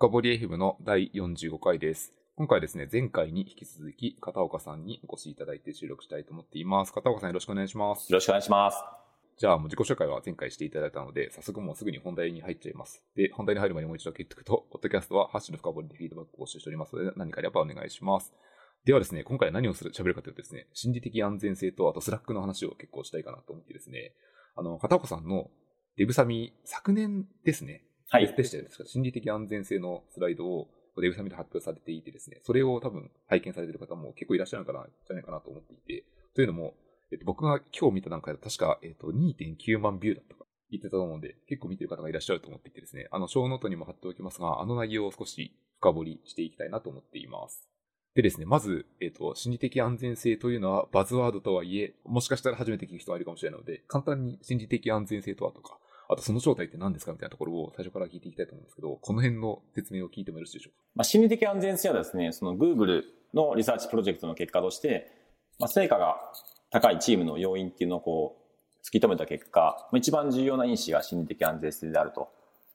深掘り FM の第45回です。今回はですね、前回に引き続き、片岡さんにお越しいただいて収録したいと思っています。片岡さんよろしくお願いします。よろしくお願いします。じゃあ、もう自己紹介は前回していただいたので、早速もうすぐに本題に入っちゃいます。で、本題に入る前にもう一度言っておくと、ポッドキャストはハッシュの深掘りでフィードバックを募集しておりますので、何かあればお願いします。ではですね、今回は何をする、喋るかというとですね、心理的安全性と、あと Slack の話を結構したいかなと思ってですね、あの、片岡さんのデブサミ、昨年ですね、はい。でしたよね。確か？心理的安全性のスライドをデブサミで発表されていてですね、それを多分拝見されている方も結構いらっしゃるかな、じゃないかなと思っていて、というのも、えっと、僕が今日見た段階で確か、えっと、2.9万ビューだったか言ってたと思うので、結構見てる方がいらっしゃると思っていてですね、あの、ショーノートにも貼っておきますが、あの内容を少し深掘りしていきたいなと思っています。でですね、まず、えっ、と、心理的安全性というのはバズワードとはいえ、もしかしたら初めて聞く人がいるかもしれないので、簡単に心理的安全性とはとか、あとその正体って何ですかみたいなところを最初から聞いていきたいと思うんですけど、この辺の説明を聞いてもよろしいでしょうか？まあ、心理的安全性はですね、その Google のリサーチプロジェクトの結果として、まあ、成果が高いチームの要因っていうのをこう、突き止めた結果、まあ、一番重要な因子が心理的安全性であると。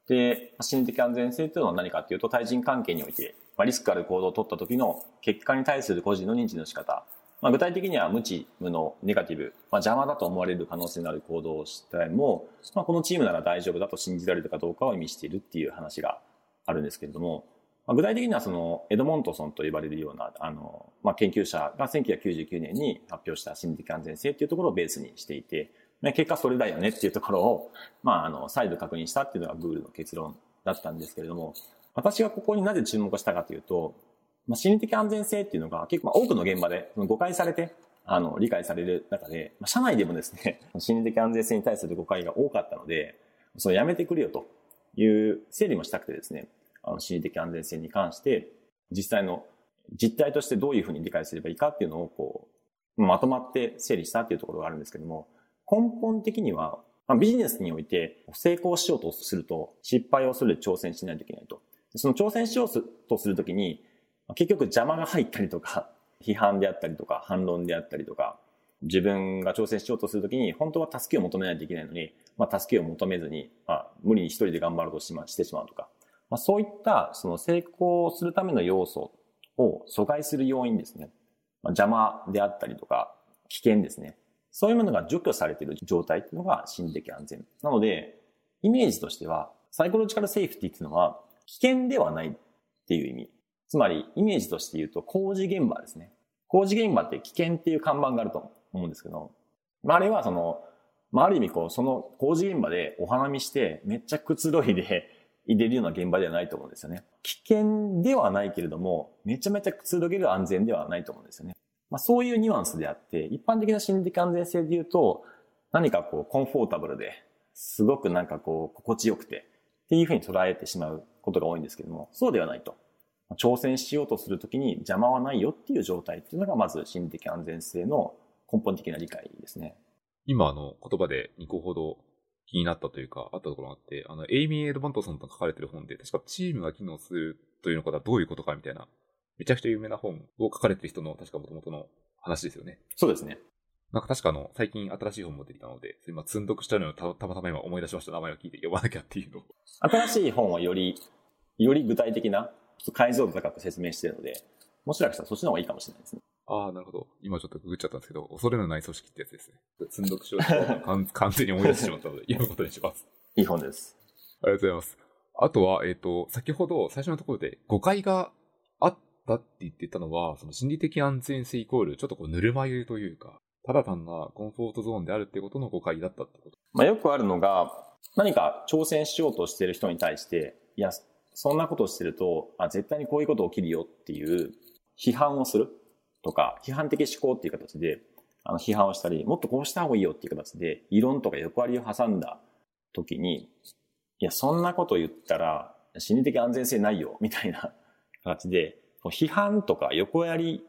で、心理的安全性というのは何かっていうと、対人関係において、まあ、リスクある行動を取った時の結果に対する個人の認知の仕方。まあ、具体的には無知、無能、ネガティブ、まあ、邪魔だと思われる可能性のある行動をしても、まあ、このチームなら大丈夫だと信じられるかどうかを意味しているっていう話があるんですけれども、まあ、具体的にはそのエドモントソンと呼ばれるようなあの、まあ、研究者が1999年に発表した心理的安全性っていうところをベースにしていて、まあ結果それだよねっていうところを、まあ、あの再度確認したっていうのが Google の結論だったんですけれども私がここになぜ注目したかというと、まあ、心理的安全性っていうのが結構多くの現場で誤解されてあの理解される中で、まあ、社内でもですね 心理的安全性に対する誤解が多かったのでそれやめてくれよという整理もしたくてですねあの心理的安全性に関して実際の実態としてどういうふうに理解すればいいかっていうのをこうまとまって整理したっていうところがあるんですけども根本的には、まあ、ビジネスにおいて成功しようとすると失敗をする挑戦しないといけないと。その挑戦しようとするときに結局邪魔が入ったりとか 批判であったりとか反論であったりとか自分が挑戦しようとするときに本当は助けを求めないといけないのに、まあ、助けを求めずに、まあ、無理に一人で頑張ろうとし,、ま、してしまうとか、まあ、そういったその成功するための要素を阻害する要因ですね、まあ、邪魔であったりとか危険ですねそういうものが除去されている状態っていうのが心理的安全。なので、イメージとしては、サイコロジカルセーフティっていうのは、危険ではないっていう意味。つまり、イメージとして言うと、工事現場ですね。工事現場って危険っていう看板があると思うんですけど、まあ、あれはその、まあ、ある意味こう、その工事現場でお花見して、めっちゃくつろいで入れるような現場ではないと思うんですよね。危険ではないけれども、めちゃめちゃくつろげる安全ではないと思うんですよね。まあ、そういうニュアンスであって、一般的な心理的安全性で言うと、何かこう、コンフォータブルで、すごくなんかこう、心地よくて、っていうふうに捉えてしまうことが多いんですけども、そうではないと。挑戦しようとするときに邪魔はないよっていう状態っていうのが、まず心理的安全性の根本的な理解ですね。今、あの、言葉で2個ほど気になったというか、あったところがあって、あの、エイミー・エドバントソンと書かれてる本で、確かチームが機能するというのことはどういうことかみたいな、めちゃくちゃ有名な本を書かれてる人の確か元々の話ですよね。そうですね。なんか確かあの、最近新しい本も出てきたので、今、積んどくしたのをたたまたま今思い出しました。名前を聞いて読まなきゃっていうのを。新しい本はより、より具体的な、解像度高く説明しているので、もしかしたらそっちの方がいいかもしれないですね。ああ、なるほど。今ちょっとググっちゃったんですけど、恐れのない組織ってやつですね。積んどくしようと完 完全に思い出してしまったので、読むことにします。いい本です。ありがとうございます。あとは、えっ、と、先ほど最初のところで誤解があったって言ってたのは、その心理的安全性イコール、ちょっとこうぬるま湯というか、ただ単なコンフォートゾーンであるってことの誤解だったってこと。まあ、よくあるのが、何か挑戦しようとしている人に対して、いや、そんなことをしてると、あ、絶対にこういうこと起きるよっていう批判をする。とか、批判的思考っていう形で、あの、批判をしたり、もっとこうした方がいいよっていう形で、異論とか横割りを挟んだ時に、いや、そんなこと言ったら、心理的安全性ないよ、みたいな 形で、批判とか横やり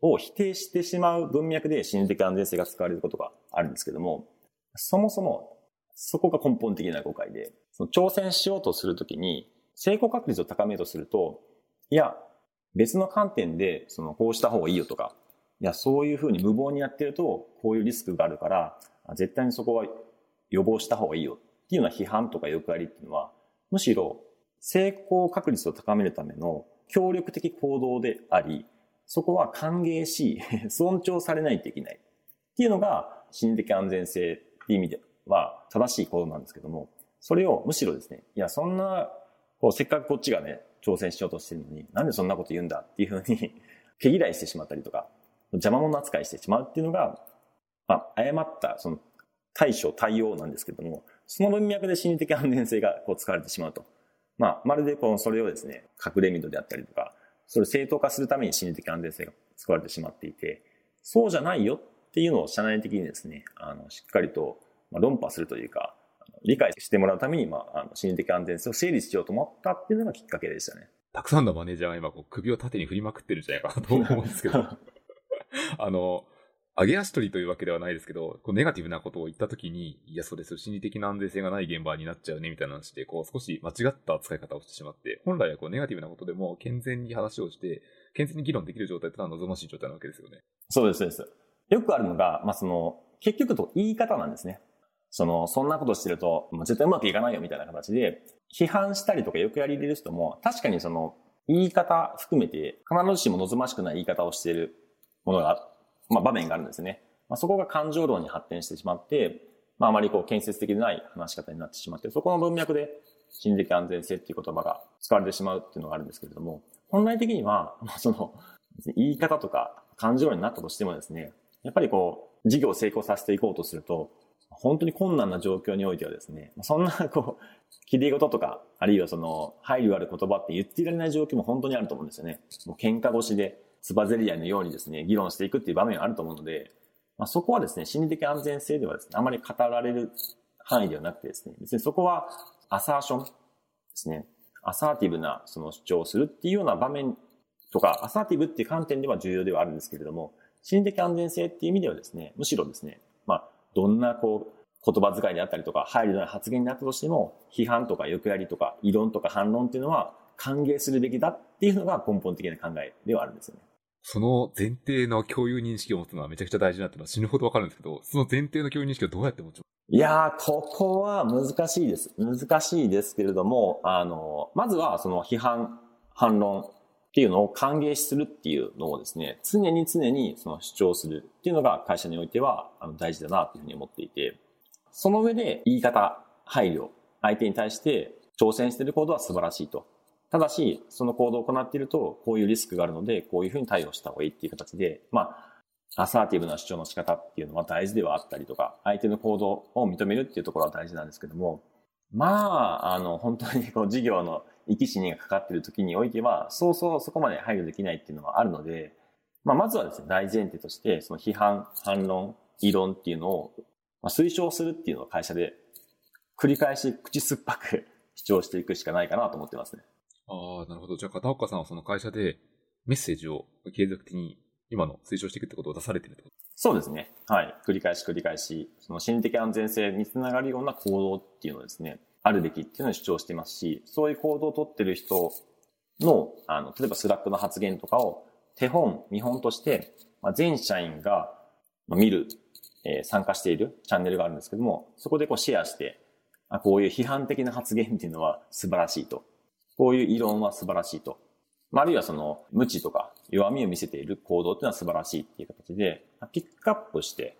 を否定してしまう文脈で心理的安全性が使われることがあるんですけども、そもそもそこが根本的な誤解で、その挑戦しようとするときに成功確率を高めようとすると、いや、別の観点でそのこうした方がいいよとか、いや、そういうふうに無謀にやってるとこういうリスクがあるから、絶対にそこは予防した方がいいよっていうような批判とか欲張りっていうのは、むしろ成功確率を高めるための協力的行動であり、そこは歓迎し、尊重されないといけない。っていうのが心理的安全性っていう意味では正しい行動なんですけども、それをむしろですね、いや、そんな、せっかくこっちがね、挑戦しようとしてるのに、なんでそんなこと言うんだっていうふうに 毛嫌いしてしまったりとか、邪魔者扱いしてしまうっていうのが、まあ、誤った、その、対処、対応なんですけども、その文脈で心理的安全性がこう使われてしまうと。まあ、まるでこの、それをですね、隠れミドであったりとか、それを正当化するために心理的安全性が使われてしまっていて、そうじゃないよっていうのを社内的にですね、あの、しっかりと論破するというか、理解してもらうために、まあ、あの心理的安全性を整理しようと思ったっていうのがきっかけでしたね。たくさんのマネージャーが今こう首を縦に振りまくってるんじゃないかなと思うんですけど、あの、上げ足取りというわけではないですけど、こうネガティブなことを言ったときに、いや、それ、それ心理的な安全性がない現場になっちゃうね、みたいな話で、こう、少し間違った使い方をしてしまって、本来はこう、ネガティブなことでも、健全に話をして、健全に議論できる状態というのは望ましい状態なわけですよね。そうです、そうです。よくあるのが、まあ、その、結局と言い方なんですね。その、そんなことしてると、もう絶対うまくいかないよみたいな形で、批判したりとかよくやり入れる人も、確かにその、言い方含めて、必ずしも望ましくない言い方をしているものが、まあ、場面があるんですね。まあ、そこが感情論に発展してしまって、まあ、あまりこう、建設的でない話し方になってしまって、そこの文脈で、心理的安全性っていう言葉が使われてしまうっていうのがあるんですけれども、本来的には、まあ、その、言い方とか感情論になったとしてもですね、やっぱりこう、事業を成功させていこうとすると、本当に困難な状況においてはですね、そんなこう、綺麗事とか、あるいはその、配慮ある言葉って言っていられない状況も本当にあると思うんですよね。もう喧嘩越しで、つばぜり合いのようにですね、議論していくっていう場面があると思うので、まあ、そこはですね、心理的安全性ではですね、あまり語られる範囲ではなくてですね、別にそこはアサーションですね、アサーティブなその主張をするっていうような場面とか、アサーティブっていう観点では重要ではあるんですけれども、心理的安全性っていう意味ではですね、むしろですね、どんなこう、言葉遣いであったりとか、配慮のな発言になったとしても、批判とか欲やりとか、異論とか反論っていうのは歓迎するべきだっていうのが根本的な考えではあるんですよね。その前提の共有認識を持つのはめちゃくちゃ大事なってのは死ぬほどわかるんですけど、その前提の共有認識をどうやって持ちます？いやー、ここは難しいです。難しいですけれども、あの、まずはその批判、反論っていうのを歓迎するっていうのをですね、常に常にその主張するっていうのが会社においてはあの大事だなというふうに思っていて、その上で言い方、配慮、相手に対して挑戦している行動は素晴らしいと。ただし、その行動を行っていると、こういうリスクがあるので、こういうふうに対応した方がいいっていう形で、まあ、アサーティブな主張の仕方っていうのは大事ではあったりとか、相手の行動を認めるっていうところは大事なんですけども、まあ、あの、本当にこう事業の生き死にがかかっている時においては、そうそうそこまで配慮できないっていうのはあるので、まあ、まずはですね、大前提として、その批判、反論、異論っていうのを、まあ、推奨するっていうのを会社で繰り返し口酸っぱく 主張していくしかないかなと思ってますね。ああ、なるほど。じゃあ、片岡さんはその会社でメッセージを継続的に今の推奨していくってことを出されてるってこと？そうですね。はい。繰り返し繰り返し、その心理的安全性につながるような行動っていうのをですね、あるべきっていうのを主張してますし、そういう行動をとってる人の、あの、例えば Slack の発言とかを手本、見本として、まあ、全社員が見る、えー、参加しているチャンネルがあるんですけども、そこでこうシェアして、あこういう批判的な発言っていうのは 素晴らしいと。こういう異論は素晴らしいと。あるいはその無知とか弱みを見せている行動っていうのは素晴らしいっていう形で、ピックアップして、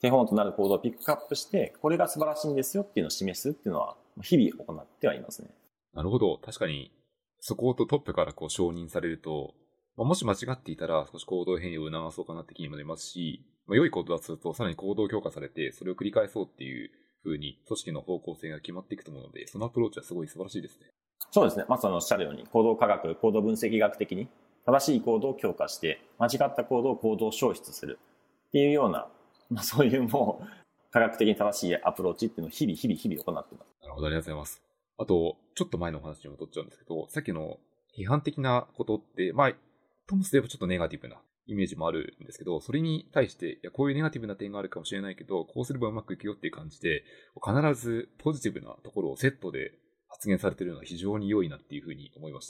手本となる行動をピックアップして、これが素晴らしいんですよっていうのを示すっていうのは、日々行ってはいますね。なるほど。確かに、そことトップからこう承認されると、まあ、もし間違っていたら少し行動変容を促そうかなって気にもなりますし、まあ、良いことだとするとさらに行動強化されて、それを繰り返そうっていう風に組織の方向性が決まっていくと思うので、そのアプローチはすごい素晴らしいですね。そうですね。まさにおっしゃるように、行動科学、行動分析学的に正しい行動を強化して、間違った行動を行動消失するっていうような、まあ、そういうもう、科学的に正しいアプローチっていうのを日々日々日々行ってます。なるほど、ありがとうございます。あと、ちょっと前のお話に戻っちゃうんですけど、さっきの批判的なことって、まあ、ともすればちょっとネガティブなイメージもあるんですけど、それに対して、いや、こういうネガティブな点があるかもしれないけど、こうすればうまくいくよっていう感じで、必ずポジティブなところをセットで発言されてるのは非常に良いなっていうふうに思いまし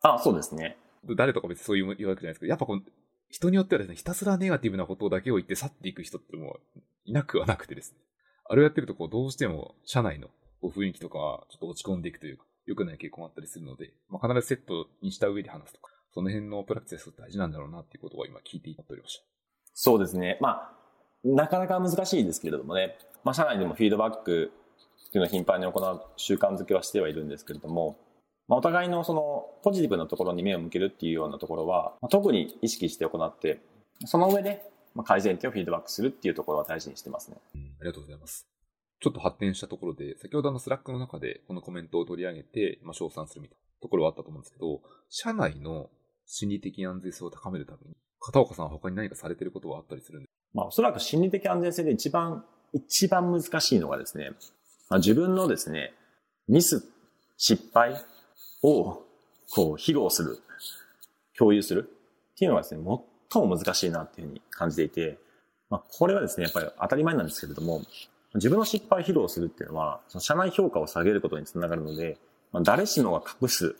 た。あそうですね。誰とか別にそういう言うわけじゃないですけど、やっぱこの、人によってはですね、ひたすらネガティブなことだけを言って去っていく人ってもういなくはなくてですね。あれをやってるとこう、どうしても社内のこう雰囲気とかはちょっと落ち込んでいくというか、良くない傾向があったりするので、まあ、必ずセットにした上で話すとか、その辺のプラクティス大事なんだろうなっていうことを今聞いていっておりました。そうですね。まあ、なかなか難しいですけれどもね、まあ、社内でもフィードバックっていうのを頻繁に行う習慣づけはしてはいるんですけれども、まあ、お互いのそのポジティブなところに目を向けるっていうようなところは、まあ、特に意識して行って、その上で改善点をフィードバックするっていうところは大事にしてますね。うん、ありがとうございます。ちょっと発展したところで、先ほどの Slack の中でこのコメントを取り上げて、まあ、称賛するみたいなところはあったと思うんですけど、社内の心理的安全性を高めるために、片岡さんは他に何かされてることはあったりするんですまあ、おそらく心理的安全性で一番、一番難しいのがですね、まあ、自分のですね、ミス、失敗を、こう、披露する、共有するっていうのがですね、最も難しいなっていうふうに感じていて、まあ、これはですね、やっぱり当たり前なんですけれども、自分の失敗披露するっていうのは、その社内評価を下げることにつながるので、まあ、誰しもが隠す、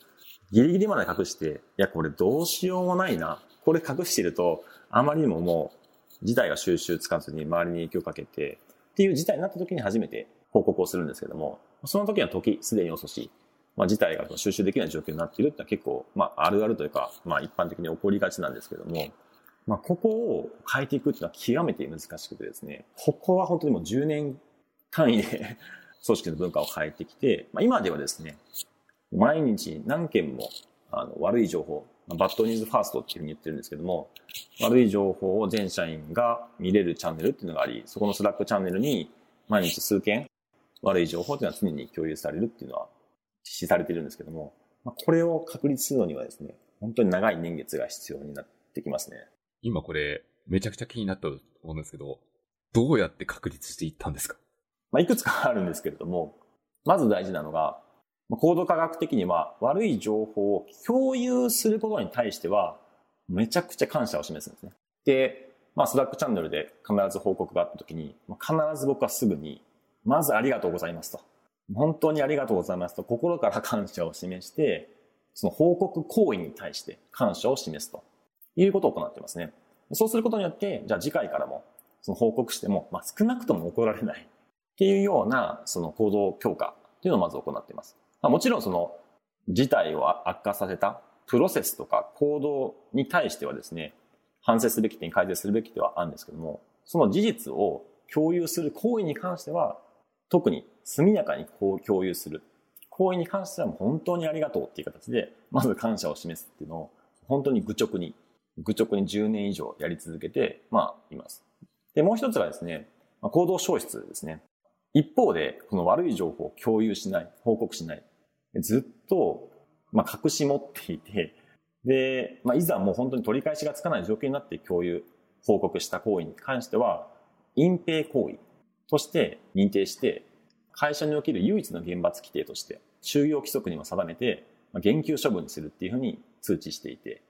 ギリギリまで隠して、いや、これどうしようもないな。これ隠してると、あまりにももう、事態が収集つかずに周りに影響をかけて、っていう事態になった時に初めて報告をするんですけども、その時は時すでに遅し、まあ、事態が収集できない状況になっているってのは結構、まあ、あるあるというか、まあ、一般的に起こりがちなんですけども、まあ、ここを変えていくっていうのは極めて難しくてですね、ここは本当にもう10年単位で 組織の文化を変えてきて、まあ、今ではですね、毎日何件もあの悪い情報、まあバッドニュースファーストっていうふうに言ってるんですけども、悪い情報を全社員が見れるチャンネルっていうのがあり、そこのスラックチャンネルに毎日数件悪い情報っていうのは常に共有されるっていうのは実施されてるんですけども、まあ、これを確立するのにはですね、本当に長い年月が必要になってきますね。今これ、めちゃくちゃ気になったと思うんですけど、どうやって確立していったんですか？まあ、いくつかあるんですけれども、まず大事なのが、コード科学的には悪い情報を共有することに対しては、めちゃくちゃ感謝を示すんですね。で、まあ、スラックチャンネルで必ず報告があった時に、必ず僕はすぐに、まずありがとうございますと。本当にありがとうございますと、心から感謝を示して、その報告行為に対して感謝を示すということを行ってますね。そうすることによって、じゃあ次回からも、その報告しても、まあ、少なくとも怒られないっていうような、その行動強化っていうのをまず行っています。まあ、もちろんその事態を悪化させたプロセスとか行動に対してはですね、反省すべき点、改善するべき点はあるんですけども、その事実を共有する行為に関しては、特に速やかにこう共有する。行為に関してはもう本当にありがとうっていう形で、まず感謝を示すっていうのを、本当に愚直に、愚直に10年以上やり続けて、まあ、います。で、もう一つがですね、行動消失ですね。一方で、この悪い情報を共有しない、報告しない。ずっと、まあ、隠し持っていて、で、まあ、いざもう本当に取り返しがつかない状況になって共有、報告した行為に関しては、隠蔽行為として認定して、会社における唯一の厳罰規定として、就業規則にも定めて、まあ、減給処分にするっていうふうに通知していて、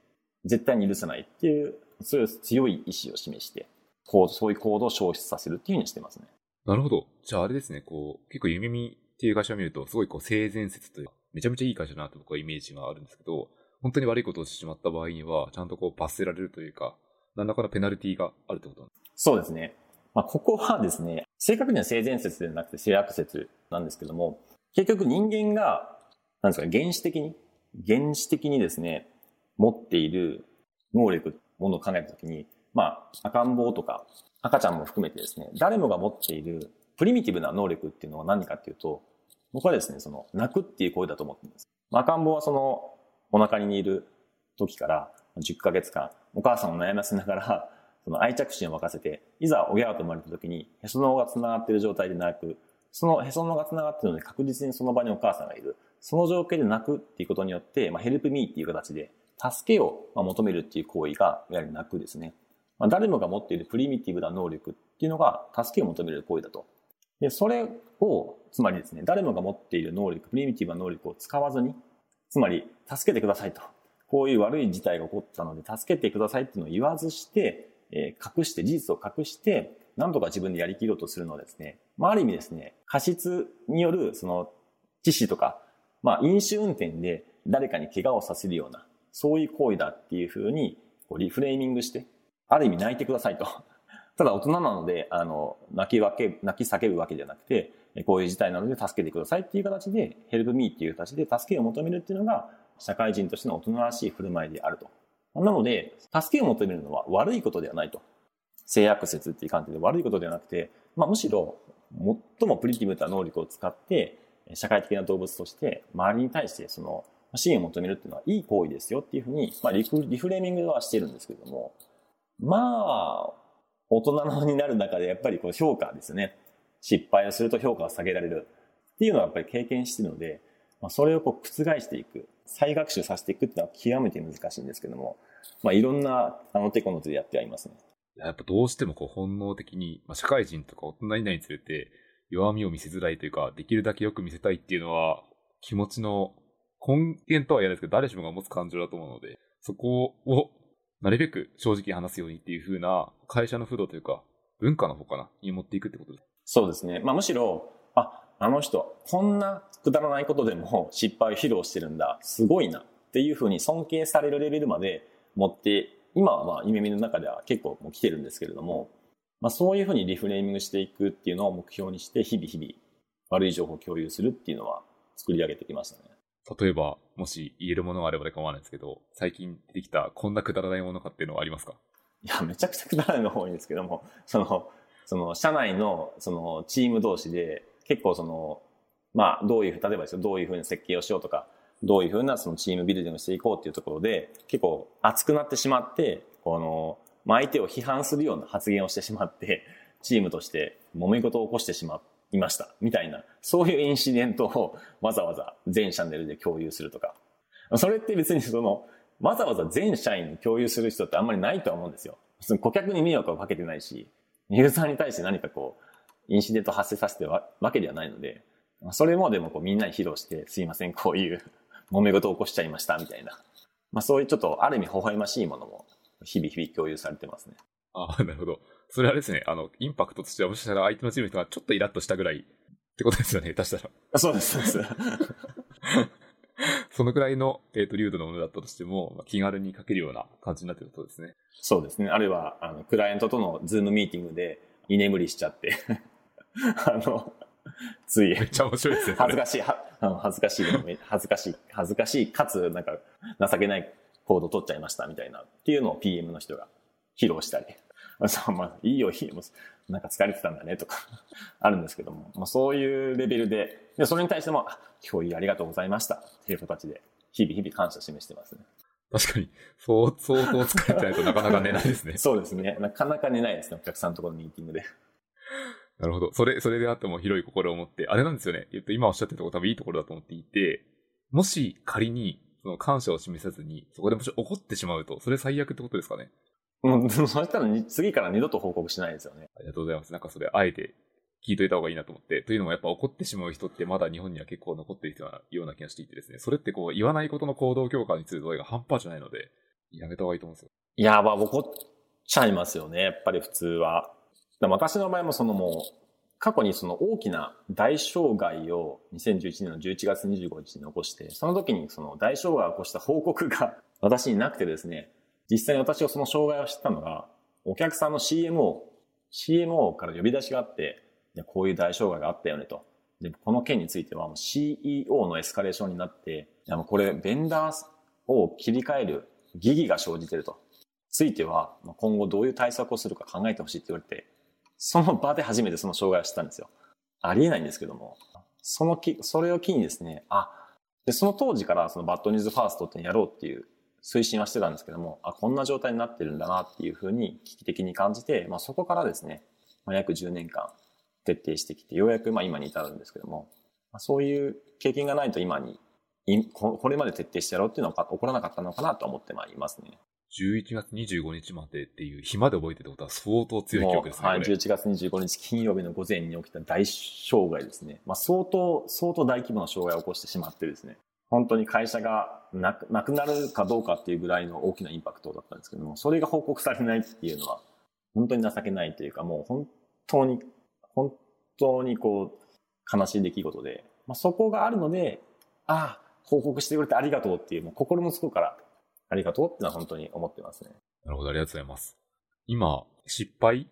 絶対に許さないっていう、そういう強い意志を示して、こう、そういう行動を消失させるっていうふうにしてますね。なるほど。じゃああれですね、こう、結構夢見っていう会社を見ると、すごいこう性善説というか、めちゃめちゃいい会社だなと僕はイメージがあるんですけど、本当に悪いことをしてしまった場合には、ちゃんとこう罰せられるというか、何らかのペナルティがあるってことなんですそうですね。まあ、ここはですね、正確には性善説ではなくて性悪説なんですけども、結局人間が、なんですか、原始的に、原始的にですね、持っている能力、ものを考えたときに、まあ、赤ん坊とか赤ちゃんも含めてですね、誰もが持っているプリミティブな能力っていうのは何かっていうと、僕はですね、その、泣くっていう声だと思っています。赤ん坊はその、お腹にいる時から10ヶ月間、お母さんを悩ませながら、その愛着心を沸かせて、いざ親が生まれた時に、へその緒が繋がっている状態で泣く。そのへその緒が繋がってるので確実にその場にお母さんがいる。その状況で泣くっていうことによって、まあ、ヘルプミーっていう形で、助けを求めるっていう行為が、いわゆる泣くですね。まあ、誰もが持っているプリミティブな能力っていうのが助けを求める行為だと。で、それを、つまりですね、誰もが持っている能力、プリミティブな能力を使わずに、つまり、助けてくださいと。こういう悪い事態が起こったので、助けてくださいっていうのを言わずして、えー、隠して、事実を隠して、なんとか自分でやりきろうとするのはですね、まあ、ある意味ですね、過失による、その、致死とか、まあ、飲酒運転で誰かに怪我をさせるような、そういう行為だっていうふうに、こうリフレーミングして、ある意味泣いてくださいと。ただ大人なので、あの、泣きわけ、泣き叫ぶわけじゃなくて、こういう事態なので助けてくださいっていう形で、ヘルプミーっていう形で助けを求めるっていうのが、社会人としての大人らしい振る舞いであると。なので、助けを求めるのは悪いことではないと。性悪説っていう観点で悪いことではなくて、まあ、むしろ、最もプリティブな能力を使って、社会的な動物として周りに対してその支援を求めるっていうのはいい行為ですよっていうふうに、まあ、リフリフレーミングはしてるんですけども、まあ、大人になる中でやっぱりこう評価ですね。失敗をすると評価が下げられるっていうのはやっぱり経験してるので、まあ、それをこう覆していく、再学習させていくっていうのは極めて難しいんですけども、まあ、いろんなあの手この手でやってはいますね。やっぱどうしてもこう本能的に、まあ、社会人とか大人になるにつれて弱みを見せづらいというか、できるだけよく見せたいっていうのは気持ちの根源とは言えないですけど、誰しもが持つ感情だと思うので、そこをなるべく正直話すようにっていう風な会社の風土というか、文化の方かな、に持っていくってことですそうですね。まあむしろ、あ、あの人、こんなくだらないことでも 失敗を披露してるんだ、すごいなっていう風に尊敬されるレベルまで持って今はまあ夢見の中では結構もう来てるんですけれども、まあそういうふうにリフレーミングしていくっていうのを目標にして日々日々悪い情報を共有するっていうのは作り上げてきましたね。例えば、もし言えるものがあればで構わないんですけど、最近出てきたこんなくだらないものかっていうのはありますか？いや、めちゃくちゃくだらないの多いんですけども、その、その、社内の、その、チーム同士で、結構その、まあ、どういう、例えばですよ、どういうふうに設計をしようとか、どういうふうなそのチームビルディングしていこうっていうところで、結構熱くなってしまって、この、まあ、相手を批判するような発言をしてしまって、チームとして揉め事を起こしてしまっいました。みたいな、そういうインシデントをわざわざ全チャンネルで共有するとか。それって別にその、わざわざ全社員に共有する人ってあんまりないとは思うんですよ。顧客に迷惑をかけてないし、ユーザーに対して何かこう、インシデント発生させてるわけではないので、それもでもこうみんなに披露して、すいません、こういう 揉め事を起こしちゃいました、みたいな。まあそういうちょっとある意味微笑ましいものも日々日々共有されてますね。ああ、なるほど。それはですね、あの、インパクトとしてはもしかしたら相手のチームの人がちょっとイラッとしたぐらいってことですよね、下手したら。そうです、そうです。そのくらいの、えっ、ー、と、流度のものだったとしても、まあ、気軽に書けるような感じになってることですね。そうですね。あるいは、あの、クライアントとのズームミーティングで居眠りしちゃって あの、つい。めっちゃ面白いですね。恥ずかしい、は恥ずかしい、恥ずかしい、恥ずかしい、かつ、なんか、情けない行動取っちゃいましたみたいな、っていうのを PM の人が披露したり。そう、まあ、いいよ、いいよ、なんか疲れてたんだね、とか あるんですけども、まあ、そういうレベルで、で、それに対しても、共有ありがとうございました、っていう形で、日々日々感謝示してますね。確かに、そう、相当疲れてないとなかなか寝ないですね。そうですね。なかなか寝ないですね、お客さんのところのミーティングで。なるほど。それ、それであっても広い心を持って、あれなんですよね。言っと今おっしゃってたところ多分いいところだと思っていて、もし仮に、その感謝を示さずに、そこでもし怒ってしまうと、それ最悪ってことですかね。うん、そしたら次から二度と報告しないですよね。ありがとうございます。なんかそれ、あえて聞いといた方がいいなと思って。というのもやっぱ怒ってしまう人ってまだ日本には結構残っているような気がしていてですね。それってこう、言わないことの行動強化にする度合いが半端じゃないので、やめた方がいいと思うんですよ。いや、まあ怒っちゃいますよね。やっぱり普通は。私の場合もそのもう、過去にその大きな大障害を2011年の11月25日に起こして、その時にその大障害を起こした報告が私になくてですね、実際に私がその障害を知ったのが、お客さんの CMO、CMO から呼び出しがあって、こういう大障害があったよねと。で、この件についてはもう CEO のエスカレーションになって、いやもこれベンダーを切り替える疑義が生じてると。ついては今後どういう対策をするか考えてほしいって言われて、その場で初めてその障害を知ったんですよ。ありえないんですけども、そのき、それを機にですね、あ、で、その当時からその bad news first ってやろうっていう推進はしてたんですけども、あ、こんな状態になってるんだなっていうふうに危機的に感じて、まあそこからですね、まあ、約10年間徹底してきて、ようやくまあ今に至るんですけども、まあ、そういう経験がないと今に、これまで徹底してやろうっていうのは起こらなかったのかなと思ってまいりますね。11月25日までっていう暇で覚えてたことは相当強い記憶ですね。はい、11月25日金曜日の午前に起きた大障害ですね。まあ相当、相当大規模な障害を起こしてしまってですね。本当に会社がなくなくなるかどうかっていうぐらいの大きなインパクトだったんですけども、それが報告されないっていうのは、本当に情けないというか、もう本当に、本当にこう、悲しい出来事で、まあ、そこがあるので、ああ、報告してくれてありがとうっていう、もう心の底からありがとうってのは本当に思ってますね。なるほど、ありがとうございます。今、失敗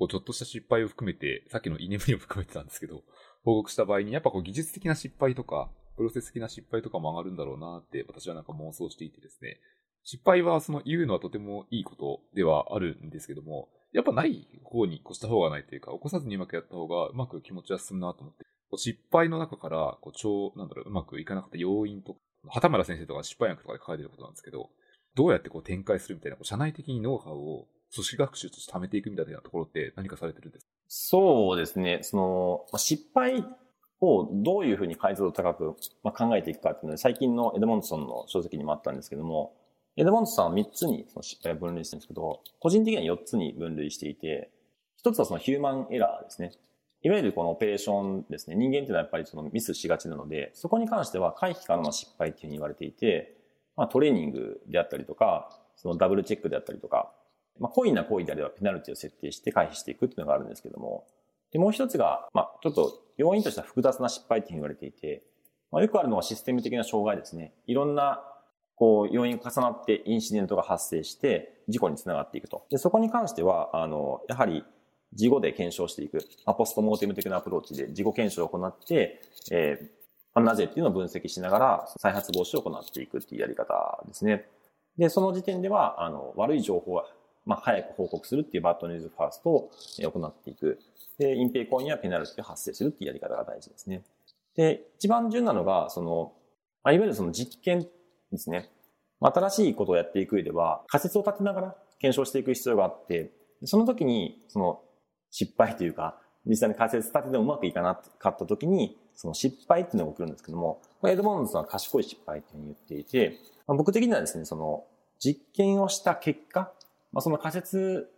こう、ちょっとした失敗を含めて、さっきの居眠りを含めてたんですけど、報告した場合に、やっぱこう技術的な失敗とか、プロセス的な失敗とかも上がるんだろうなって私はなんか妄想していてですね。失敗はその言うのはとてもいいことではあるんですけども、やっぱない方に越した方がないというか、起こさずにうまくやった方がうまく気持ちは進むなと思って、失敗の中から、こう、超、なんだろう、うまくいかなかった要因とか、畑村先生とか失敗役とかで書いてることなんですけど、どうやってこう展開するみたいな、こう社内的にノウハウを組織学習として貯めていくみたいなところって何かされてるんですか？そうですね。その、ま、失敗をどういうふうに解像度高く、考えていくかっていうのは、最近のエドモンドソンの書籍にもあったんですけども、エドモンドさんは3つにその失敗を分類してるんですけど、個人的には4つに分類していて、1つはそのヒューマンエラーですね。いわゆるこのオペレーションですね。人間っていうのはやっぱりそのミスしがちなので、そこに関しては回避からの失敗っていうふうに言われていて、まあトレーニングであったりとか、そのダブルチェックであったりとか、まあ故意な行為であればペナルティを設定して回避していくっていうのがあるんですけども、で、もう一つが、まあちょっと要因としては複雑な失敗っていうふうに言われていて、まあよくあるのはシステム的な障害ですね。いろんなこう、要因が重なってインシデントが発生して、事故につながっていくと。で、そこに関しては、あの、やはり、事後で検証していく、アポストモーティム的なアプローチで自己検証を行って、えー、なぜっていうのを分析しながら再発防止を行っていくっていうやり方ですね。で、その時点では、あの、悪い情報は、まあ、早く報告するっていうバッドニューズファーストを行っていく。で、隠蔽行為にはペナルティが発生するっていうやり方が大事ですね。で、一番重要なのが、その、まあ、いわゆるその実験ですね。新しいことをやっていく上では、仮説を立てながら検証していく必要があって、その時に、その、失敗というか、実際に仮説立ててもうまくいかなかった時に、その失敗っていうのが起きるんですけども、エドモンドさんは賢い失敗っていうふうに言っていて、僕的にはですね、その実験をした結果、まあ、その仮説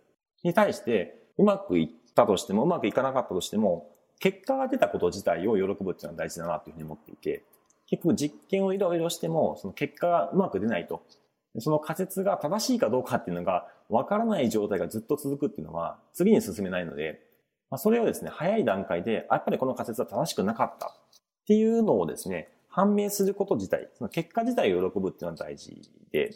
に対してうまくいったとしても、うまくいかなかったとしても、結果が出たこと自体を喜ぶっていうのは大事だなというふうに思っていて、結局実験をいろいろしても、その結果がうまく出ないと。その仮説が正しいかどうかっていうのが分からない状態がずっと続くっていうのは次に進めないので、まあ、それをですね、早い段階で、やっぱりこの仮説は正しくなかったっていうのをですね、判明すること自体、その結果自体を喜ぶっていうのは大事で、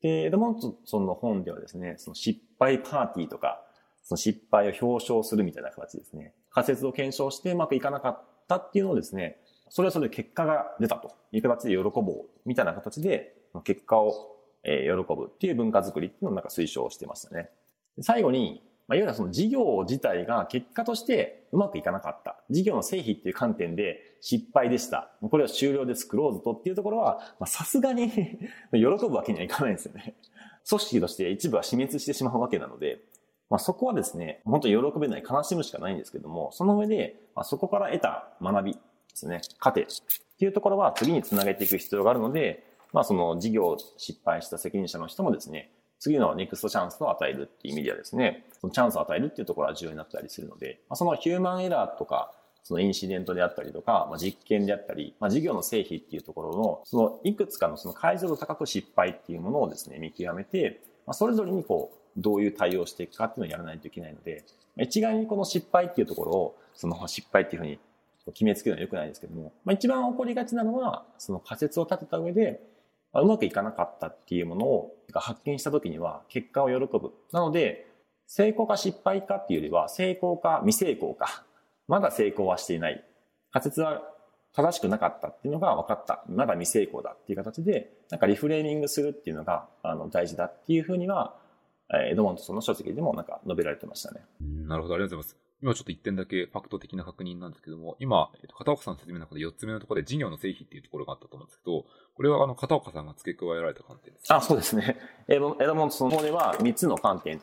で、エドモントソンの本ではですね、その失敗パーティーとか、その失敗を表彰するみたいな形ですね。仮説を検証してうまくいかなかったっていうのをですね、それはそれで結果が出たという形で喜ぼうみたいな形で結果を喜ぶっていう文化づくりっていうのをなんか推奨してましたね。最後に、まあ、いわゆるその事業自体が結果としてうまくいかなかった。事業の成否っていう観点で失敗でした。これは終了です、クローズとっていうところは、さすがに 喜ぶわけにはいかないんですよね。組織として一部は死滅してしまうわけなので、まあ、そこはですね、本当に喜べない、悲しむしかないんですけども、その上で、まあ、そこから得た学びですね、過程っていうところは次につなげていく必要があるので、まあその事業失敗した責任者の人もですね、次のネクストチャンスを与えるっていう意味ではですね、そのチャンスを与えるっていうところは重要になったりするので、まあ、そのヒューマンエラーとか、そのインシデントであったりとか、まあ、実験であったり、まあ、事業の成否っていうところの、そのいくつかのその解像度高く失敗っていうものをですね、見極めて、まあ、それぞれにこう、どういう対応していくかっていうのをやらないといけないので、一概にこの失敗っていうところを、その失敗っていうふうに決めつけるのは良くないですけども、まあ、一番起こりがちなのは、その仮説を立てた上で、うまくいかなかったっていうものを発見した時には結果を喜ぶ。なので、成功か失敗かっていうよりは、成功か未成功か、まだ成功はしていない。仮説は正しくなかったっていうのが分かった。まだ未成功だっていう形で、なんかリフレーミングするっていうのがあの大事だっていうふうには、エドモントソンの書籍でもなんか述べられてましたね。なるほど、ありがとうございます。今ちょっと一点だけファクト的な確認なんですけども、今、えっと、片岡さんの説明の中で4つ目のところで事業の成否っていうところがあったと思うんですけど、これはあの、片岡さんが付け加えられた観点ですあ、そうですね。エドモントソンの方では3つの観点、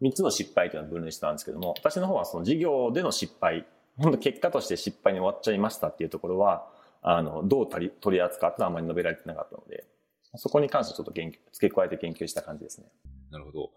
3つの失敗というのを分類したんですけども、私の方はその事業での失敗、本当結果として失敗に終わっちゃいましたっていうところは、あの、どう取り取り扱ってあんまり述べられてなかったので、そこに関してちょっと言付け加えて研究した感じですね。なるほど。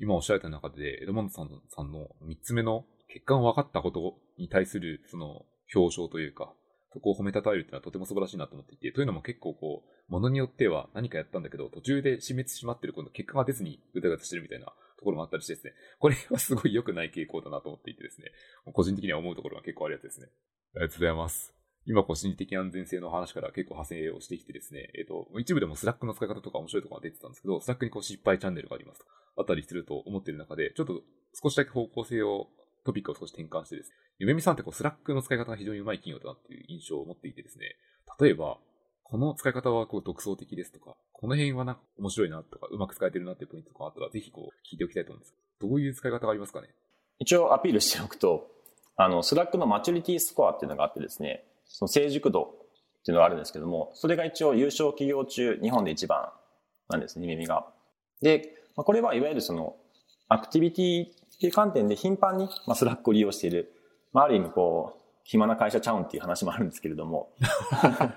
今おっしゃられた中で、エドモンドさんさんの3つ目の結果が分かったことに対する、その、表彰というか、そこを褒めたたえるっていうのはとても素晴らしいなと思っていて、というのも結構こう、ものによっては何かやったんだけど、途中で死滅しまってる、今度結果が出ずにぐたぐたしてるみたいなところもあったりしてですね、これはすごい良くない傾向だなと思っていてですね、個人的には思うところが結構あるやつですね。ありがとうございます。今、こう、心理的安全性の話から結構派生をしてきてですね、えっ、ー、と、一部でもスラックの使い方とか面白いところが出てたんですけど、スラックにこう失敗チャンネルがありますとあったりすると思っている中で、ちょっと少しだけ方向性をトピックを少し転換してですね、ゆめみさんってこうスラックの使い方が非常にうまい企業だなっていう印象を持っていてですね、例えば、この使い方はこう独創的ですとか、この辺はなんか面白いなとか、うまく使えてるなっていうポイントとかあったら、ぜひこう聞いておきたいと思うんですどういう使い方がありますかね？一応アピールしておくと、あの、スラックのマチュリティスコアっていうのがあってですね、その成熟度っていうのがあるんですけども、それが一応有償企業中、日本で一番なんですね、ゆめみが。で、これはいわゆるその、アクティビティいう観点で頻繁に、まあ、スラックを利用している。まあ、ある意味こう、暇な会社ちゃうんっていう話もあるんですけれども。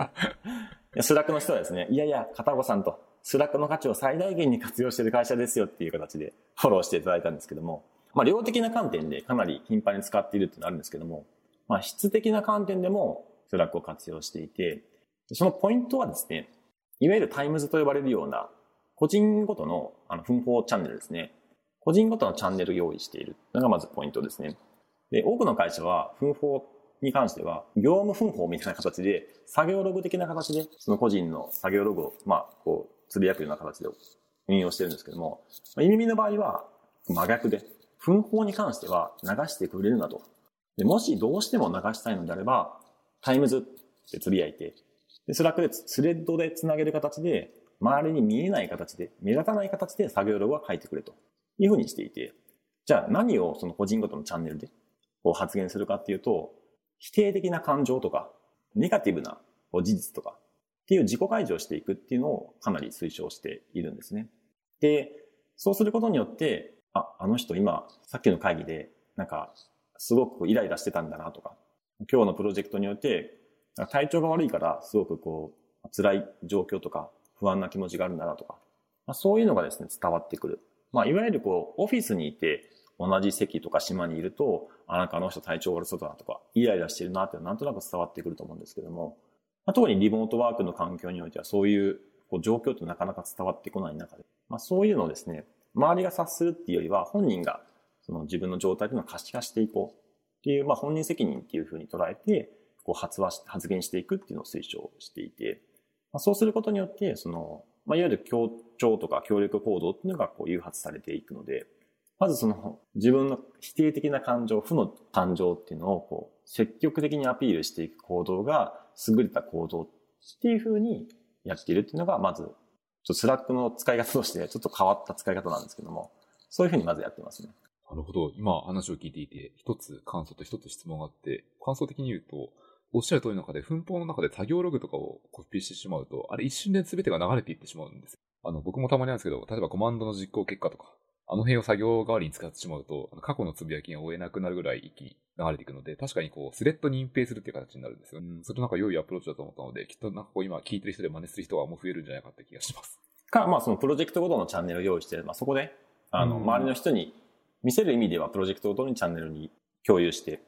スラックの人はですね、いやいや、片岡さんと、スラックの価値を最大限に活用している会社ですよっていう形でフォローしていただいたんですけども、まあ、量的な観点でかなり頻繁に使っているっていうのがあるんですけども、まあ、質的な観点でもスラックを活用していて、そのポイントはですね、いわゆるタイムズと呼ばれるような、個人ごとのあの分報チャンネルですね。個人ごとのチャンネル用意しているのがまずポイントですね。で、多くの会社は分報に関しては、業務分報みたいな形で、作業ログ的な形で、その個人の作業ログを、まあ、こう、つぶやくような形で運用してるんですけども、まあ、ゆめみの場合は真逆で、分報に関しては流してくれるなと。でもしどうしても流したいのであれば、タイムズってつぶやいて、で、スラックでスレッドでつなげる形で、周りに見えない形で、目立たない形で作業ログは書いてくれというふうにしていて、じゃあ何をその個人ごとのチャンネルでこう発言するかっていうと、否定的な感情とか、ネガティブな事実とかっていう自己開示をしていくっていうのをかなり推奨しているんですね。で、そうすることによって、あ、あの人今、さっきの会議で、なんか、すごくイライラしてたんだなとか、今日のプロジェクトによって、体調が悪いから、すごくこう、辛い状況とか、不安な気持ちがあるんだなとか、まあ、そういうのがですね、伝わってくる。まあ、いわゆるこう、オフィスにいて、同じ席とか島にいると、あ、なんかあの人体調悪そうだなとか、イライラしてるなってなんとなく伝わってくると思うんですけども、まあ、特にリモートワークの環境においてはそういうこう状況ってなかなか伝わってこない中で、まあ、そういうのをですね、周りが察するっていうよりは本人がその自分の状態というのを可視化していこうっていう、まあ、本人責任っていうふうに捉えて、こう発話し、発言していくっていうのを推奨していて、まあ、そうすることによって、その、まあ、いわゆる協調とか協力行動っていうのがこう誘発されていくので、まずその自分の否定的な感情、負の感情っていうのをこう積極的にアピールしていく行動が優れた行動っていうふうにやっているっていうのが、まず、スラックの使い方としてちょっと変わった使い方なんですけども、そういうふうにまずやってますね。なるほど。今話を聞いていて、一つ感想と一つ質問があって、感想的に言うと、おっしゃる通りの中で、分報の中で作業ログとかをコピペしてしまうと、あれ一瞬で全てが流れていってしまうんです。あの、僕もたまにあるんですけど、例えばコマンドの実行結果とか、あの辺を作業代わりに使ってしまうと、過去のつぶやきが追えなくなるぐらい一気に流れていくので、確かにこう、スレッドに隠蔽するっていう形になるんですよ。うん、それなんか良いアプローチだと思ったので、きっとなんかこう今聞いてる人で真似する人はもう増えるんじゃないかって気がします。か、まあそのプロジェクトごとのチャンネルを用意して、まあそこで、あの、周りの人に見せる意味ではプロジェクトごとにチャンネルに共有して、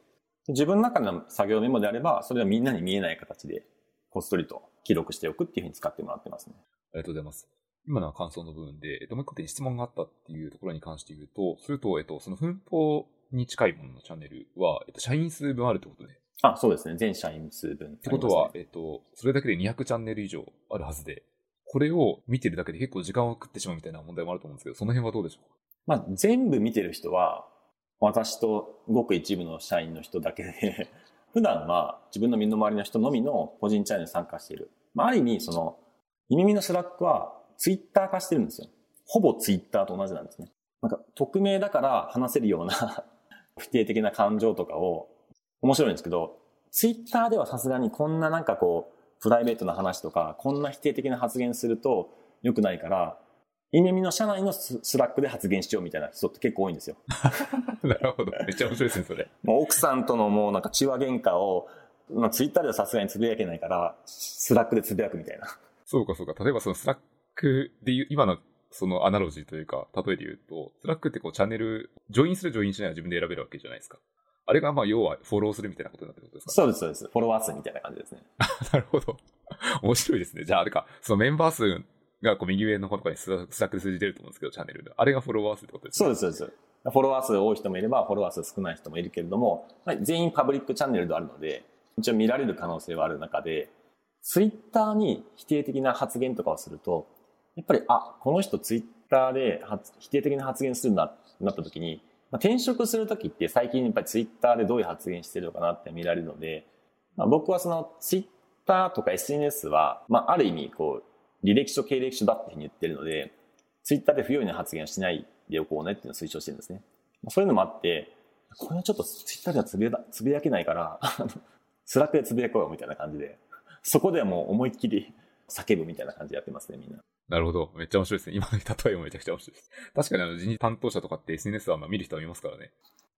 自分の中の作業メモであれば、それはみんなに見えない形で、こっそりと記録しておくっていうふうに使ってもらってますね。ありがとうございます。今のは感想の部分で、えっと、もう一個で質問があったっていうところに関して言うと、すると、えっと、その奮法に近いもののチャンネルは、えっと、社員数分あるってことで。あ、そうですね。全社員数分、ね、ってことは、えっと、それだけで200チャンネル以上あるはずで、これを見てるだけで結構時間を食ってしまうみたいな問題もあると思うんですけど、その辺はどうでしょうまあ、全部見てる人は、私とごく一部の社員の人だけで 普段は自分の身の回りの人のみの個人チャンネルに参加している。まあ、ある意味、その、ゆめみのスラックはツイッター化してるんですよ。ほぼツイッターと同じなんですね。なんか、匿名だから話せるような 否定的な感情とかを、面白いんですけど、ツイッターではさすがにこんななんかこう、プライベートな話とか、こんな否定的な発言すると良くないから、ゆめみの社内のスラックで発言しようみたいな人って結構多いんですよ。なるほど。めっちゃ面白いですね、それ。もう奥さんとのもうなんか痴話喧嘩を、まあ、ツイッターではさすがにつぶやけないから、スラックでつぶやくみたいな。そうかそうか。例えばそのスラックでいう、今のそのアナロジーというか、例えで言うと、スラックってこうチャンネル、ジョインするジョインしないは自分で選べるわけじゃないですか。あれがまあ要はフォローするみたいなことになってることですか、そうです、そうです。フォロワー数みたいな感じですね。なるほど。面白いですね。じゃああれか、そのメンバー数がこう右上の方とかにスラックで数字出ると思うんですけど、チャンネルで。あれがフォロワー数ってことですか、そうです、そうです。フォロワー数多い人もいれば、フォロワー数少ない人もいるけれども、全員パブリックチャンネルであるので、一応見られる可能性はある中で、ツイッターに否定的な発言とかをすると、やっぱり、あ、この人ツイッターで否定的な発言するんだってなった時に、まあ、転職するときって最近やっぱりツイッターでどういう発言してるのかなって見られるので、まあ、僕はそのツイッターとか SNS は、まあ、ある意味こう、履歴書、経歴書だって言ってるので、ツイッターで不用意な発言をしないでおこうねっていうのを推奨してるんですね。そういうのもあって、これはちょっとツイッターではつぶやつぶやけないから、スラックでつぶやこうよみたいな感じで、そこではもう思いっきり叫ぶみたいな感じでやってますね、みんな。なるほど。めっちゃ面白いですね。今の例えもめちゃくちゃ面白いです。確かにあの人事担当者とかって SNS はまあ見る人は見ますからね。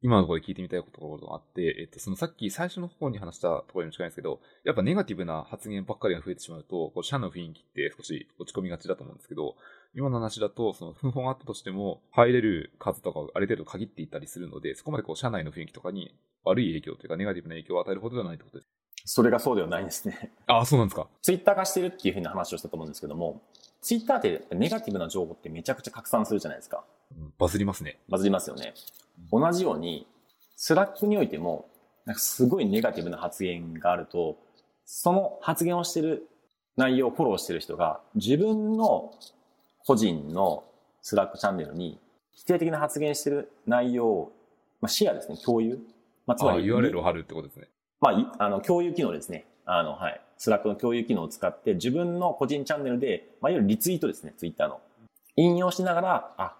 今のところで聞いてみたいことがあって、えっと、そのさっき最初の方に話したところにも近いんですけど、やっぱネガティブな発言ばっかりが増えてしまうと、こう社の雰囲気って少し落ち込みがちだと思うんですけど、今の話だと、その奮法があったとしても、入れる数とかある程度限っていったりするので、そこまでこう社内の雰囲気とかに悪い影響というかネガティブな影響を与えるほどではないってことです。それがそうではないんですね。ああ、そうなんですか。ツイッター化してるっていうふうな話をしたと思うんですけども、ツイッターってネガティブな情報ってめちゃくちゃ拡散するじゃないですか。バズりますね。バズりますよね。同じように、スラックにおいても、なんかすごいネガティブな発言があると、その発言をしてる内容をフォローしてる人が、自分の個人のスラックチャンネルに否定的な発言してる内容を、まあ、シェアですね、共有。まあ、つまり。URL を貼るってことですね。まあ、あの、共有機能ですね。あの、はい。スラックの共有機能を使って自分の個人チャンネルで、まあ、いわゆるリツイートですね、ツイッターの。引用しながら、あ、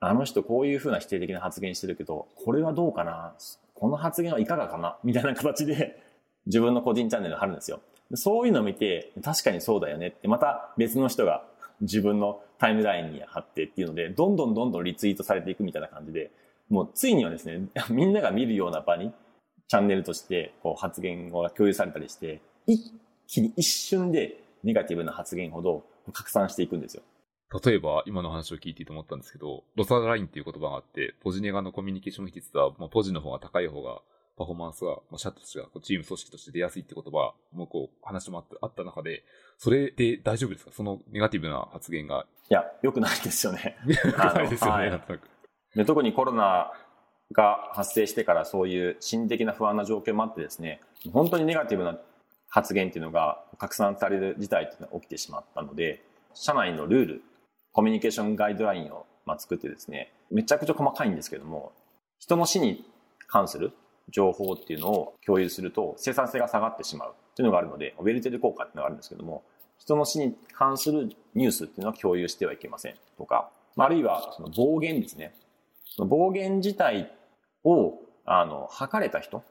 あの人こういうふうな否定的な発言してるけど、これはどうかな？この発言はいかがかな？みたいな形で自分の個人チャンネルを貼るんですよ。そういうのを見て、確かにそうだよねって、また別の人が自分のタイムラインに貼ってっていうので、どんどんどんどんリツイートされていくみたいな感じで、もうついにはですね、みんなが見るような場にチャンネルとしてこう発言が共有されたりして、一気に一瞬でネガティブな発言ほど拡散していくんですよ。例えば、今の話を聞いていて思ったんですけど、ロサラインっていう言葉があって、ポジネガのコミュニケーション比率は、まあ、ポジの方が高い方が、パフォーマンスが、まあ、シャットとしては、チーム組織として出やすいって言葉もこう、話もあったあった中で、それで大丈夫ですか？そのネガティブな発言が。いや、良くないですよね。良くないですよね、なんとなく。で特にコロナが発生してからそういう心理的な不安な状況もあってですね、本当にネガティブな発言っていうのが拡散される事態っていうのが起きてしまったので、社内のルール、コミュニケーションガイドラインをま作ってですね、めちゃくちゃ細かいんですけども、人の死に関する情報っていうのを共有すると生産性が下がってしまうっていうのがあるので、ウェルテル効果っていうのがあるんですけども、人の死に関するニュースっていうのは共有してはいけませんとか、あるいはその暴言ですね。暴言自体を、あの、測れた人、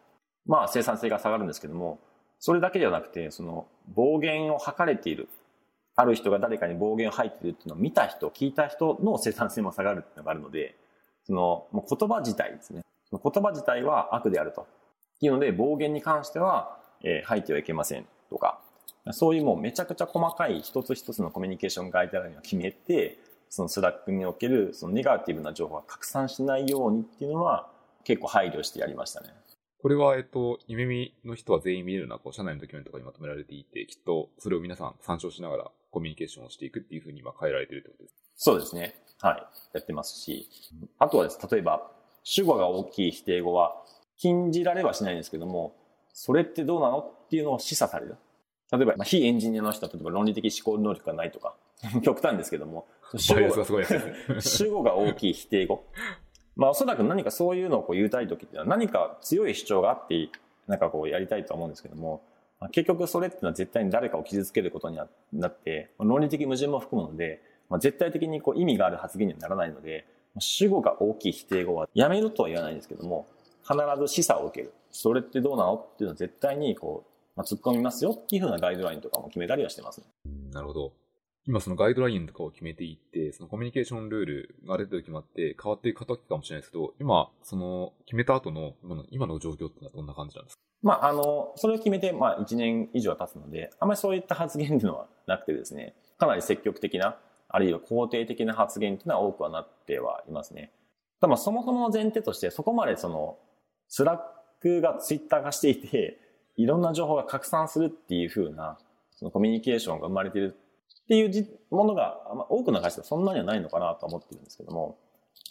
まあ生産性が下がるんですけども、それだけではなくて、その暴言を測れている、ある人が誰かに暴言を吐いてるっていうのを見た人、聞いた人の生産性も下がるっていうのがあるので、その、もう言葉自体ですね。言葉自体は悪であると。っていうので、暴言に関しては、えー、吐いてはいけませんとか、そういうもうめちゃくちゃ細かい一つ一つのコミュニケーションガイドラインを決めて、そのスラックにおけるそのネガティブな情報が拡散しないようにっていうのは結構配慮してやりましたね。これは、えっと、ゆめみの人は全員見れるような、こう、社内のドキュメントがまとめられていて、きっとそれを皆さん参照しながらコミュニケーションをしていくっていうふうに今変えられてるってことですそうですね。はい。やってますし、あとはです、例えば、主語が大きい否定語は禁じられはしないんですけども、それってどうなのっていうのを示唆される。例えば、まあ、非エンジニアの人は、例えば論理的思考能力がないとか、極端ですけども、主語が大きい否定語。まあおそらく何かそういうのをこう言いたい時っていうのは何か強い主張があって、なんかこうやりたいと思うんですけども、まあ、結局それっていうのは絶対に誰かを傷つけることになって、論理的矛盾も含むので、まあ、絶対的にこう意味がある発言にはならないので、主語が大きい否定語はやめるとは言わないんですけども、必ず示唆を受ける。それってどうなのっていうのは絶対にこう、まあ、突っ込みますよっていうふうなガイドラインとかも決めたりはしてます、ね。なるほど。今そのガイドラインとかを決めていって、そのコミュニケーションルールがある程度決まって変わっていく時かもしれないですけど、今、その決めた後の今の今の状況ってのはどんな感じなんですか？まあ、あの、それを決めて、まあ、1年以上経つので、あまりそういった発言っていうのはなくてですね、かなり積極的な、あるいは肯定的な発言っていうのは多くはなってはいますね。ただそもそもの前提として、そこまでその、スラックがツイッター化していて、いろんな情報が拡散するっていう風な、そのコミュニケーションが生まれているっていうものが、まあ、多くの会社でそんなにはないのかなと思ってるんですけども、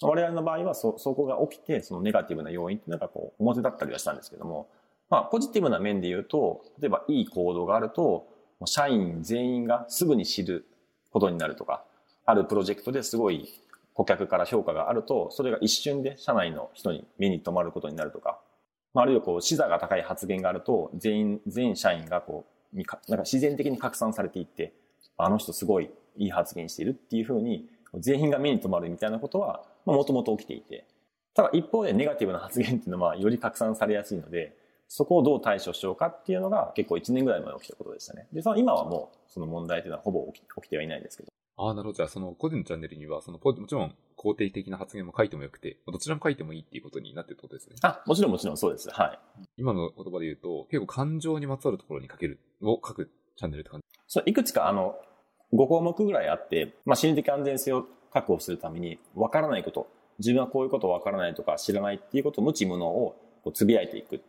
我々の場合はそ、そこが起きて、そのネガティブな要因っていうのがこう、表だったりはしたんですけども、まあ、ポジティブな面で言うと、例えばいい行動があると、社員全員がすぐに知ることになるとか、あるプロジェクトですごい顧客から評価があると、それが一瞬で社内の人に目に留まることになるとか、まあ、あるいはこう、視座が高い発言があると、全員、全社員がこう、なんか自然的に拡散されていって、あの人すごいいい発言しているっていうふうに、全員が目に留まるみたいなことは、もともと起きていて、ただ一方でネガティブな発言っていうのはより拡散されやすいので、そこをどう対処しようかっていうのが結構1年ぐらい前に起きたことでしたね。で、その今はもうその問題というのはほぼ起き起きてはいないですけど。ああ、なるほど。じゃあ、その個人のチャンネルには、その、もちろん肯定的な発言も書いてもよくて、どちらも書いてもいいっていうことになってるってことですね。あ、もちろんもちろんそうです。はい。今の言葉で言うと、結構感情にまつわるところに書ける、を書くチャンネルって感じそ、いくつかあの、5項目ぐらいあって、まあ、心理的安全性を確保するために、わからないこと、自分はこういうことわからないとか知らないっていうことを無知無能をこうつぶやいていく。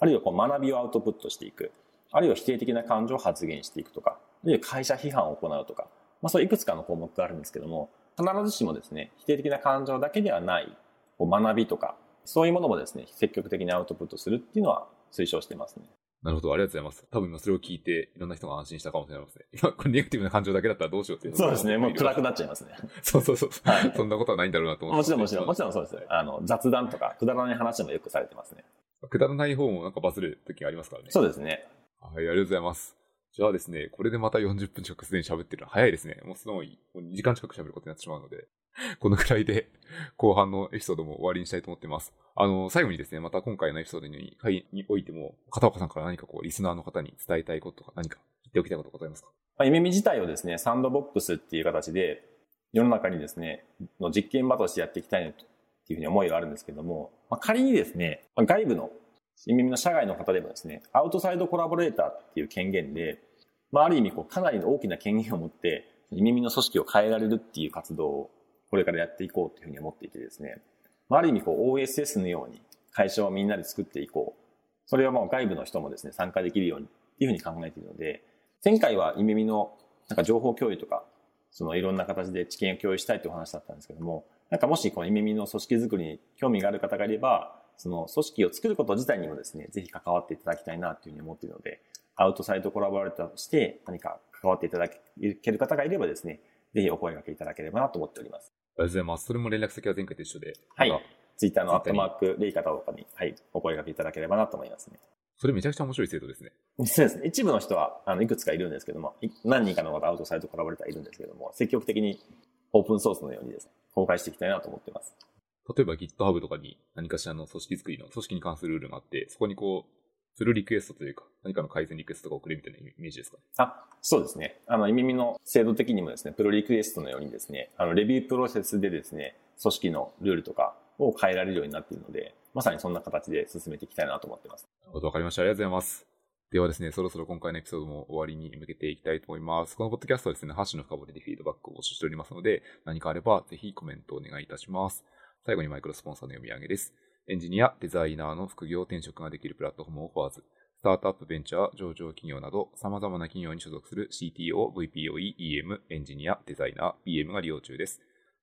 あるいはこう学びをアウトプットしていく。あるいは否定的な感情を発言していくとか。あるいは会社批判を行うとか。まあそういくつかの項目があるんですけども、必ずしもですね、否定的な感情だけではない、こう学びとか、そういうものもですね、積極的にアウトプットするっていうのは推奨してますね。なるほど、ありがとうございます。多分今それを聞いて、いろんな人が安心したかもしれないですね。今、これネガティブな感情だけだったらどうしようっていうそうですね、もう暗くなっちゃいますね。そうそうそう。はい、そんなことはないんだろうなと思って。もちろんもちろん、もちろんそうです。あの、雑談とか、くだらない話もよくされてますね。くだらない方もなんかバズる時がありますからね。そうですね。はい、ありがとうございます。じゃあですね、これでまた40分近くすでに喋ってるの早いですね。もうすごい、もう2時間近く喋ることになってしまうので、このくらいで後半のエピソードも終わりにしたいと思ってます。あの、最後にですね、また今回のエピソードににおいても、片岡さんから何かこう、リスナーの方に伝えたいこととか何か言っておきたいことございますか？まあ、夢見自体をですね、サンドボックスっていう形で、世の中にですね、の実験場としてやっていきたいなというふうに思いがあるんですけども、まあ、仮にですね、外部の夢見の社外の方でもですね、アウトサイドコラボレーターっていう権限で、まあ、ある意味こう、かなりの大きな権限を持って、耳の組織を変えられるっていう活動をこれからやっていこうというふうに思っていてですね、まあ、ある意味こう OSS のように会社をみんなで作っていこう。それはもう外部の人もですね、参加できるようにっていうふうに考えているので、前回はイメミのなんか情報共有とか、そのいろんな形で知見を共有したいというお話だったんですけども、なんかもしこのイメミの組織づくりに興味がある方がいれば、その組織を作ること自体にもですね、ぜひ関わっていただきたいなというふうに思っているので、アウトサイドコラボラーターとして何か関わっていただける方がいればですね、ぜひお声掛けいただければなと思っております。ありがとうございます。それも連絡先は前回と一緒で。はい。ツイッターのアットマーク、レイカタとかに、はい、お声掛けいただければなと思いますね。それめちゃくちゃ面白い制度ですね。そうですね。一部の人は、あの、いくつかいるんですけども、何人かの方アウトサイトコラボレーターいるんですけども、積極的にオープンソースのようにですね、公開していきたいなと思ってます。例えば GitHub とかに何かしらの組織作りの、組織に関するルールがあって、そこにこう、プルリクエストというか、何かの改善リクエストが送れみたいなイメージですかね？あ、そうですね。あの、耳の制度的にもですね、プロリクエストのようにですね、あの、レビュープロセスでですね、組織のルールとかを変えられるようになっているので、まさにそんな形で進めていきたいなと思ってます。なるほど、わかりました。ありがとうございます。ではですね、そろそろ今回のエピソードも終わりに向けていきたいと思います。このポッドキャストはですね、ハッシュの深掘りでフィードバックを募集しておりますので、何かあればぜひコメントをお願いいたします。最後にマイクロスポンサーの読み上げです。エンジニア、デザイナーの副業転職ができるプラットフォームをフォアーズ。スタートアップベンチャー、上場企業など、様々な企業に所属する CTO、VPOE、EM、エンジニア、デザイナー、PM が利用中です。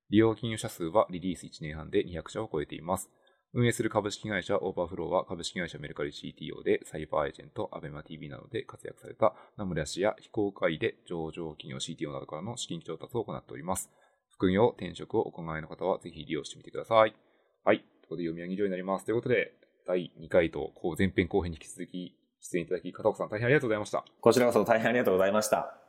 利用金融者数はリリース1年半で200社を超えています。運営する株式会社オーバーフローは株式会社メルカリ CTO でサイバーエージェント、アベマ TV などで活躍された名村氏や非公開で上場企業 CTO などからの資金調達を行っております。副業、転職をお考えの方はぜひ利用してみてください。はい。ということで読み上げ以上になります。ということで、第2回と前編後編に引き続き出演いただき、片岡さん大変ありがとうございました。こちらこそ大変ありがとうございました。